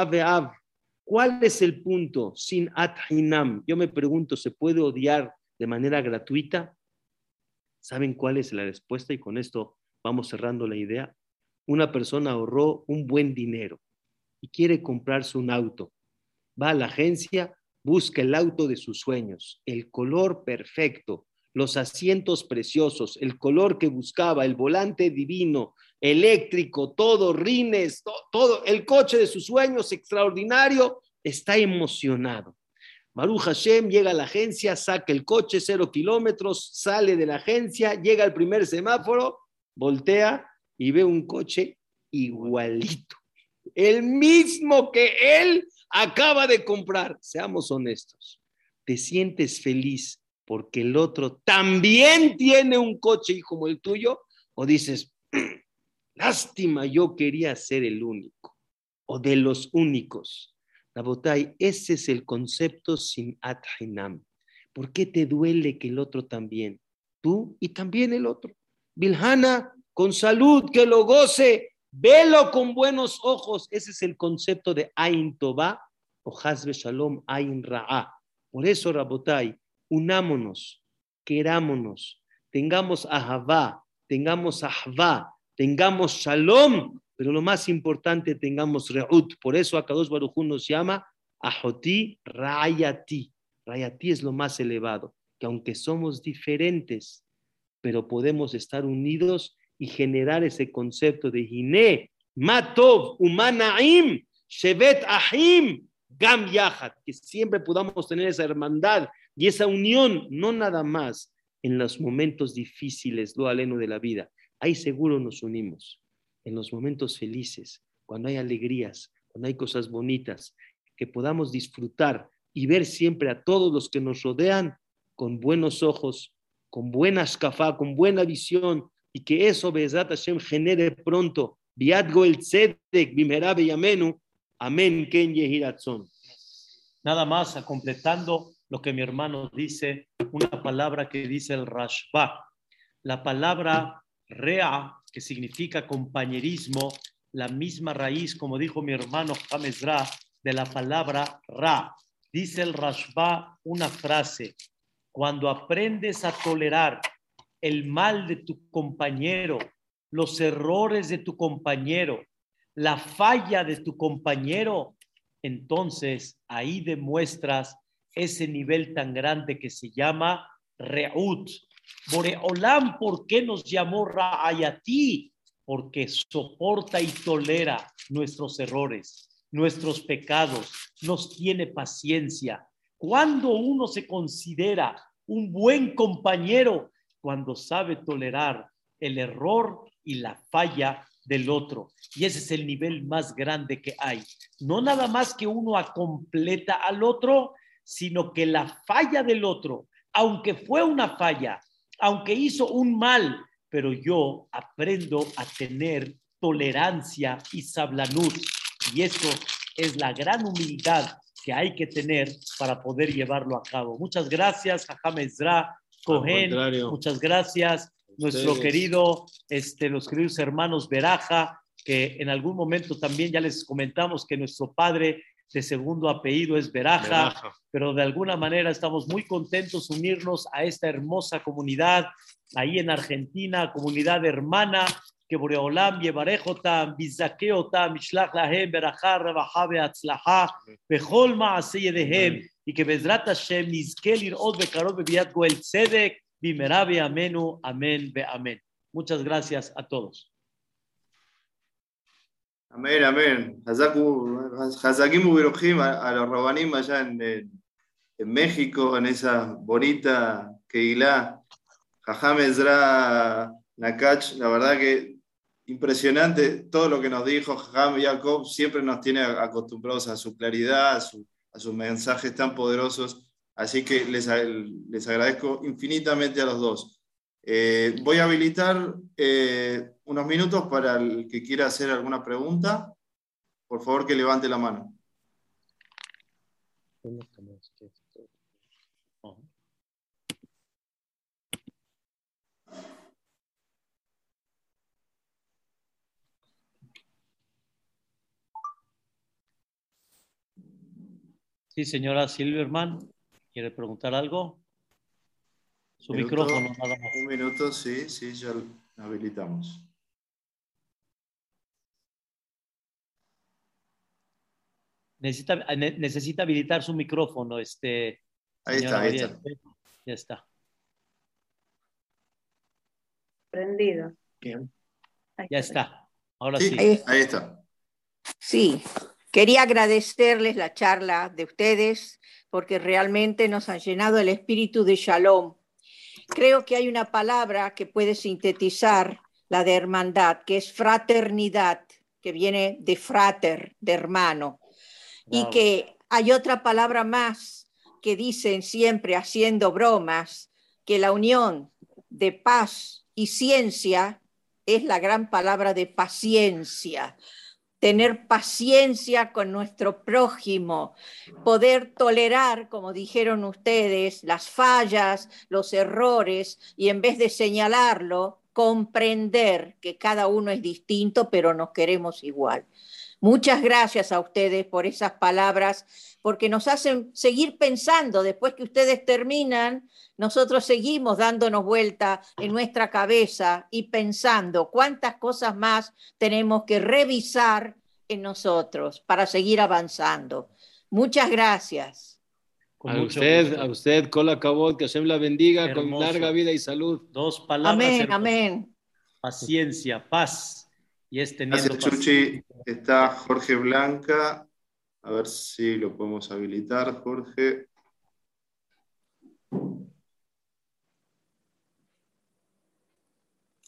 ¿Cuál es el punto sin Adhinam? Yo me pregunto, ¿se puede odiar de manera gratuita? ¿Saben cuál es la respuesta? Y con esto vamos cerrando la idea. una persona ahorró un buen dinero y quiere comprarse un auto. Va a la agencia, busca el auto de sus sueños, el color perfecto, los asientos preciosos, el color que buscaba, el volante divino, eléctrico, todo, rines, todo, el coche de sus sueños extraordinario, está emocionado. Baruch Hashem llega a la agencia, saca el coche, cero kilómetros, sale de la agencia, llega al primer semáforo, voltea y ve un coche igualito, el mismo que él acaba de comprar. Seamos honestos, te sientes feliz porque el otro también tiene un coche como el tuyo, o dices, lástima, yo quería ser el único o de los únicos. Rabotay, ese es el concepto sin adhinam. ¿Por qué te duele que el otro también? Tú y también el otro. Bilhana, con salud, que lo goce, velo con buenos ojos. Ese es el concepto de Ain Toba o Hazbe Shalom Ain Ra'a. Por eso, Rabotay, unámonos, querámonos, tengamos ahavá, tengamos ahvá, tengamos shalom, pero lo más importante, tengamos re'ut. Por eso Akadosh Baruj nos llama Ahoti Rayati. Rayati es lo más elevado, que aunque somos diferentes, pero podemos estar unidos y generar ese concepto de Hine, Matov, Umanaim, Shevet Ahim, Gam Yahat, que siempre podamos tener esa hermandad y esa unión, no nada más en los momentos difíciles, lo aleno de la vida. Ahí seguro nos unimos en los momentos felices, cuando hay alegrías, cuando hay cosas bonitas, que podamos disfrutar y ver siempre a todos los que nos rodean con buenos ojos, con buena escafá, con buena visión, y que eso, Bezat Hashem, genere pronto, Biadgo el Tzedek, Bimerabe Yamenu, Amén, Ken Yehiratzon. Nada más, completando lo que mi hermano dice, una palabra que dice el Rashba. La palabra Rea que significa compañerismo, la misma raíz, como dijo mi hermano James Ra, de la palabra Ra. Dice el Rashba una frase, cuando aprendes a tolerar el mal de tu compañero, los errores de tu compañero, la falla de tu compañero, entonces ahí demuestras ese nivel tan grande que se llama Reut, Boreolam, ¿por qué nos llamó Ra'ayati? Porque soporta y tolera nuestros errores, nuestros pecados, nos tiene paciencia. Cuando uno se considera un buen compañero, cuando sabe tolerar el error y la falla del otro. Y ese es el nivel más grande que hay. No nada más que uno acompleta al otro, sino que la falla del otro, aunque fue una falla, aunque hizo un mal, pero yo aprendo a tener tolerancia y sablanut. Y eso es la gran humildad que hay que tener para poder llevarlo a cabo. Muchas gracias, Jajam Ezra, Cohen. Muchas gracias, nuestro querido, este, los queridos hermanos Beraja, que en algún momento también ya les comentamos que nuestro padre de segundo apellido es Beraja, pero de alguna manera estamos muy contentos unirnos a esta hermosa comunidad ahí en Argentina, comunidad hermana, que Boreolam yevarejotam, bizakeotam, mishlach lahem, yedehem, y que Bezrat Hashem nizke lirot bekarov bebiat goel tzedek, bimera amenu, amén, be amén. Muchas gracias a todos. Amén, amén. Hazakim Ubirojim a los Rabanim allá en, en, México, en esa bonita Keilah. Jajam Ezra Nakach, la verdad que impresionante todo lo que nos dijo Jajam Jacob, siempre nos tiene acostumbrados a su claridad, a, a sus mensajes tan poderosos. Así que les, les agradezco infinitamente a los dos. Eh, voy a habilitar eh, unos minutos para el que quiera hacer alguna pregunta. Por favor, que levante la mano. Sí, señora Silverman, ¿quiere preguntar algo? Su micrófono, nada. Un minuto, sí, sí, ya lo habilitamos. Necesita, eh, necesita habilitar su micrófono, este. Ahí está, ahí está. Ya está. Prendido. Bien. Ya está. Ahora sí. sí. Ahí está. Sí quería agradecerles la charla de ustedes porque realmente nos han llenado el espíritu de shalom. Creo que hay una palabra que puede sintetizar la de hermandad, que es fraternidad, que viene de frater, de hermano, y que hay otra palabra más que dicen siempre haciendo bromas, que la unión de paz y ciencia es la gran palabra de paciencia tener paciencia con nuestro prójimo, poder tolerar, como dijeron ustedes, las fallas, los errores y en vez de señalarlo, comprender que cada uno es distinto, pero nos queremos igual. Muchas gracias a ustedes por esas palabras, porque nos hacen seguir pensando. Después que ustedes terminan, nosotros seguimos dándonos vuelta en nuestra cabeza y pensando cuántas cosas más tenemos que revisar en nosotros para seguir avanzando. Muchas gracias. Con A usted, gusto. a usted, Kola Kabot, que Hashem la bendiga con larga vida y salud. Dos palabras. Amén, hermosas. amén. Paciencia, paz. Y es teniendo Gracias, Chuchi. Está Jorge Blanca. A ver si lo podemos habilitar, Jorge.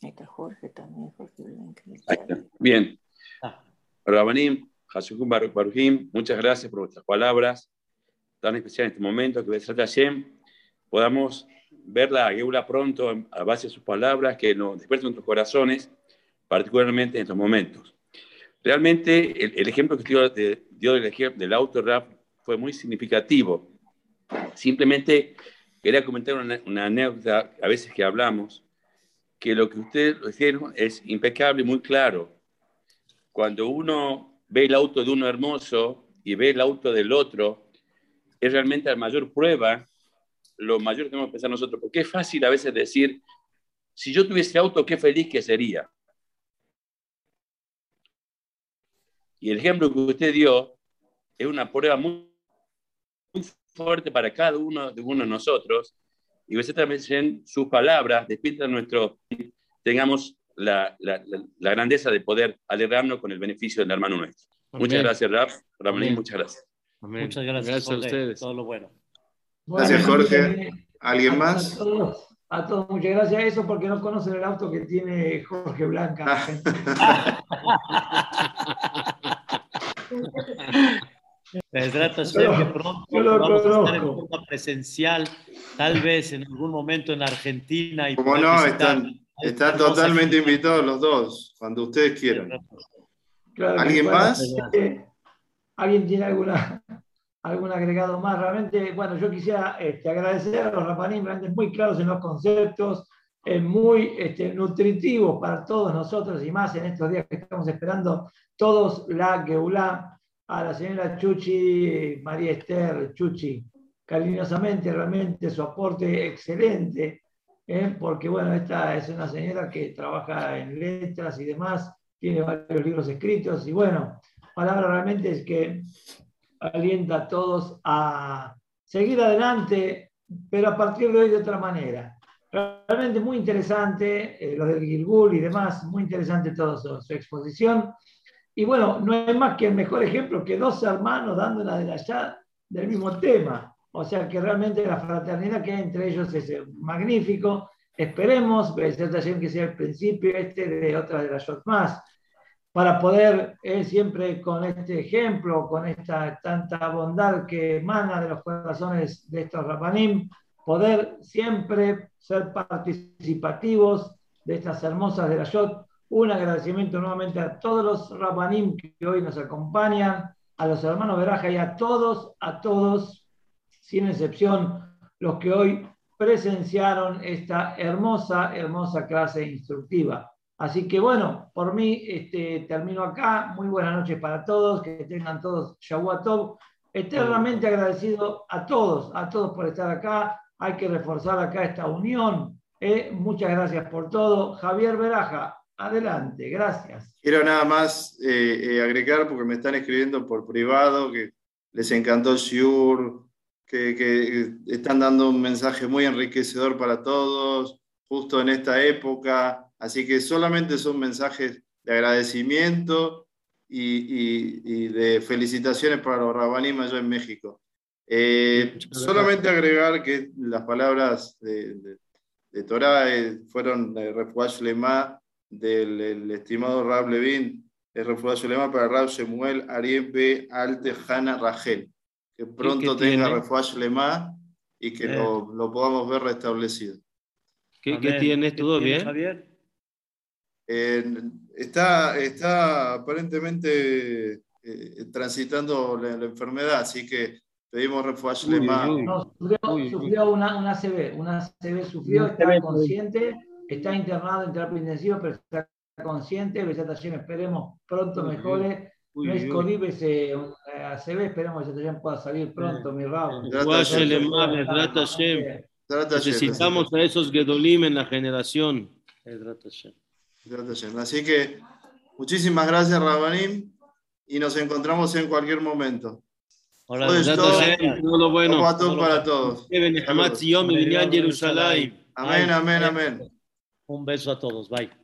Ahí está Jorge también, Jorge Blanca. Ahí está. Bien. Ah. Rabanim, Hashukun Baruch Baruchim, muchas gracias por vuestras palabras tan especiales en este momento. Que Besrat Hashem podamos ver la Geula pronto a base de sus palabras, que nos despierten nuestros corazones, particularmente en estos momentos. Realmente, el, el ejemplo que dio, de- dio del, del autorap fue muy significativo. Simplemente quería comentar una, una anécdota, a veces que hablamos, que lo que ustedes dijeron es impecable y muy claro. Cuando uno ve el auto de uno hermoso y ve el auto del otro, es realmente la mayor prueba, lo mayor que tenemos que pensar nosotros, porque es fácil a veces decir, si yo tuviese auto, qué feliz que sería. Y el ejemplo que usted dio es una prueba muy, muy fuerte para cada uno de uno de nosotros. Y usted también sus palabras despierta nuestro, tengamos la, la, la, la grandeza de poder alegrarnos con el beneficio del hermano nuestro. Muchas Amén. gracias, Raf. Ramonín, Amén. muchas gracias. Amén. Muchas gracias, Gracias a Jorge. ustedes. Todo lo bueno. Gracias, Bueno, Jorge. eh, ¿Alguien a- más? A todos, a todos, muchas gracias. Eso porque no conocen el auto que tiene Jorge Blanca. Hashem, que pronto lo vamos a estar en forma presencial, tal vez en algún momento en Argentina. Y Como no, están, están totalmente invitados los dos, cuando ustedes quieran. Claro ¿Alguien bueno, más? eh, ¿Alguien tiene alguna, algún agregado más? Realmente, bueno, yo quisiera este, agradecer a los rapanín, realmente muy claros en los conceptos, eh, muy este, nutritivos para todos nosotros y más en estos días que estamos esperando todos la Geulá, a la señora Chuchi, María Esther, Chuchi, cariñosamente, realmente su aporte excelente, ¿eh? porque bueno, esta es una señora que trabaja en letras y demás, tiene varios libros escritos y bueno, palabra realmente es que alienta a todos a seguir adelante, pero a partir de hoy de otra manera. Realmente muy interesante, eh, lo del Gilgul y demás, muy interesante toda su, su exposición. Y bueno, no es más que el mejor ejemplo que dos hermanos dando una de allá del mismo tema. O sea que realmente la fraternidad que hay entre ellos es eh, magnífico. Esperemos, que sea el principio este de otra de las más, para poder eh, siempre con este ejemplo, con esta tanta bondad que emana de los corazones de estos rapanim, poder siempre ser participativos de estas hermosas de la Shot. Un agradecimiento nuevamente a todos los rapanim que hoy nos acompañan, a los hermanos Veraja y a todos, a todos, sin excepción, los que hoy presenciaron esta hermosa, hermosa clase instructiva. Así que bueno, por mí este, termino acá. Muy buenas noches para todos, que tengan todos Shavuot Eternamente agradecido a todos, a todos por estar acá. Hay que reforzar acá esta unión. ¿eh? Muchas gracias por todo. Javier Veraja, adelante, gracias. Quiero nada más eh, eh, agregar, porque me están escribiendo por privado, que les encantó el Shiur, que, que están dando un mensaje muy enriquecedor para todos, justo en esta época. Así que solamente son mensajes de agradecimiento y, y- y de felicitaciones para los rabanim allá en México. Eh, solamente agregar que las palabras de, de, de Torah eh, fueron de Refuash Lema del el estimado Rab Levin, el Refuash Lema para Rab Shemuel Ariel B. Alte Hana Rachel. Que pronto tenga? Refuash Lema y que Eh. lo, lo podamos ver restablecido. ¿Qué, qué tienes? ¿Qué ¿Todo bien? Javier? Eh, está, está aparentemente eh, transitando la, la enfermedad, así que pedimos Uy, Lema. No, sufrió, Uy, uy. sufrió una, una CB, una CB sufrió, está consciente, está internado en terapia intensiva, pero está consciente, Besat Hashem, esperemos pronto mejore. Uy, no es. COVID, es eh, ACV, esperemos que Hashem pueda salir pronto, mi Rab. Gracias, Guashe Hashem. Lema, Bezrat Hashem. Trata Hashem, Necesitamos a esos Gedolim en la generación. Así que muchísimas gracias, Rabanim, y nos encontramos en cualquier momento. Bezrat todo- todo lo bueno. Todos para todos. Amén, amén, amén. Un beso a todos. Bye.